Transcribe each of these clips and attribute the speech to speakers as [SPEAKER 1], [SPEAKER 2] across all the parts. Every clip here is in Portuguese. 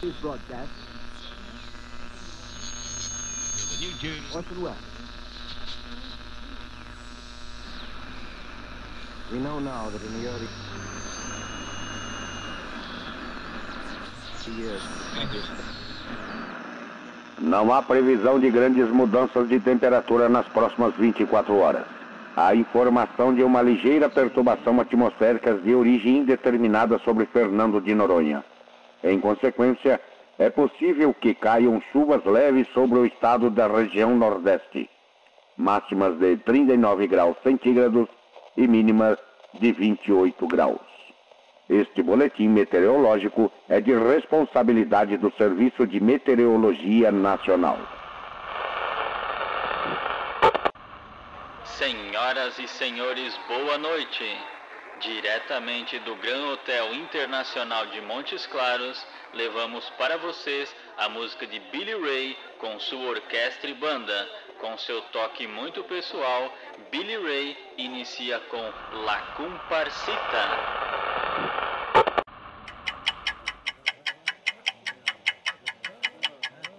[SPEAKER 1] Broadcast.
[SPEAKER 2] The new tune.
[SPEAKER 1] Orson Welles. We know now that in the early years,
[SPEAKER 3] Não há previsão de grandes mudanças de temperatura nas próximas 24 horas. Há informação de uma ligeira perturbação atmosférica de origem indeterminada sobre Fernando de Noronha. Em consequência, é possível que caiam chuvas leves sobre o estado da região Nordeste. Máximas de 39 graus centígrados e mínimas de 28 graus. Este boletim meteorológico é de responsabilidade do Serviço de Meteorologia Nacional.
[SPEAKER 4] Senhoras e senhores, boa noite. Diretamente do Gran Hotel Internacional de Montes Claros, levamos para vocês a música de Billy Ray com sua orquestra e banda. Com seu toque muito pessoal, Billy Ray inicia com La Comparsita.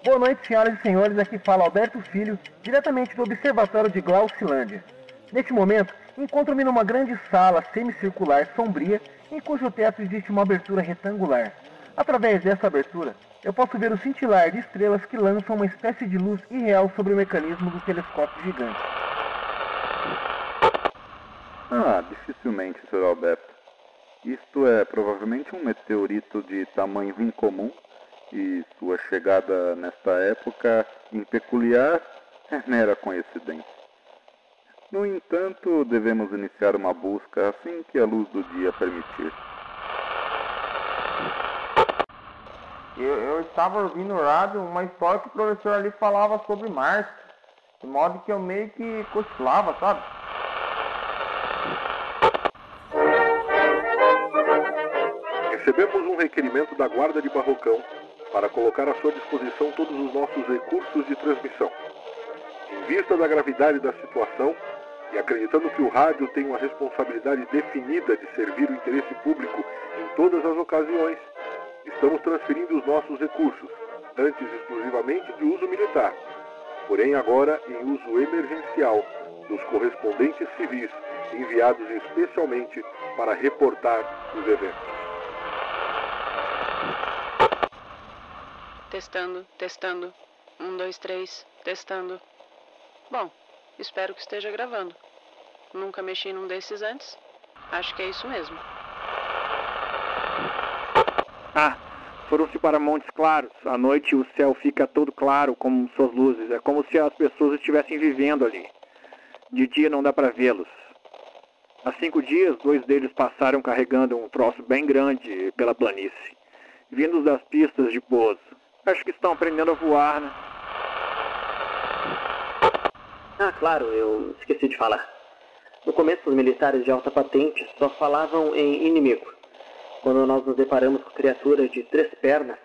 [SPEAKER 5] Boa noite, senhoras e senhores. Aqui fala Alberto Filho, diretamente do Observatório de Glaucilândia. Neste momento, encontro-me numa grande sala semicircular sombria, em cujo teto existe uma abertura retangular. Através dessa abertura, eu posso ver o cintilar de estrelas que lançam uma espécie de luz irreal sobre o mecanismo do telescópio gigante.
[SPEAKER 6] Ah, dificilmente, Sr. Alberto. Isto é provavelmente um meteorito de tamanho incomum e sua chegada nesta época em peculiar é mera coincidência. No entanto, devemos iniciar uma busca assim que a luz do dia permitir.
[SPEAKER 7] Eu, eu estava ouvindo no rádio uma história que o professor ali falava sobre Marte, de modo que eu meio que cochilava, sabe?
[SPEAKER 8] Recebemos um requerimento da Guarda de Barrocão para colocar à sua disposição todos os nossos recursos de transmissão. Em vista da gravidade da situação e acreditando que o rádio tem uma responsabilidade definida de servir o interesse público em todas as ocasiões, estamos transferindo os nossos recursos, antes exclusivamente de uso militar, porém agora em uso emergencial dos correspondentes civis enviados especialmente para reportar os eventos.
[SPEAKER 9] Testando, testando. Um, dois, três, testando. Bom, espero que esteja gravando. Nunca mexi num desses antes. Acho que é isso mesmo.
[SPEAKER 10] Ah, foram-se para Montes Claros. À noite o céu fica todo claro com suas luzes. É como se as pessoas estivessem vivendo ali. De dia não dá para vê-los. Há cinco dias, dois deles passaram carregando um troço bem grande pela planície, vindos das pistas de pouso. Acho que estão aprendendo a voar, né?
[SPEAKER 11] Ah, claro, eu esqueci de falar. No começo, os militares de alta patente só falavam em inimigo. Quando nós nos deparamos com criaturas de três pernas,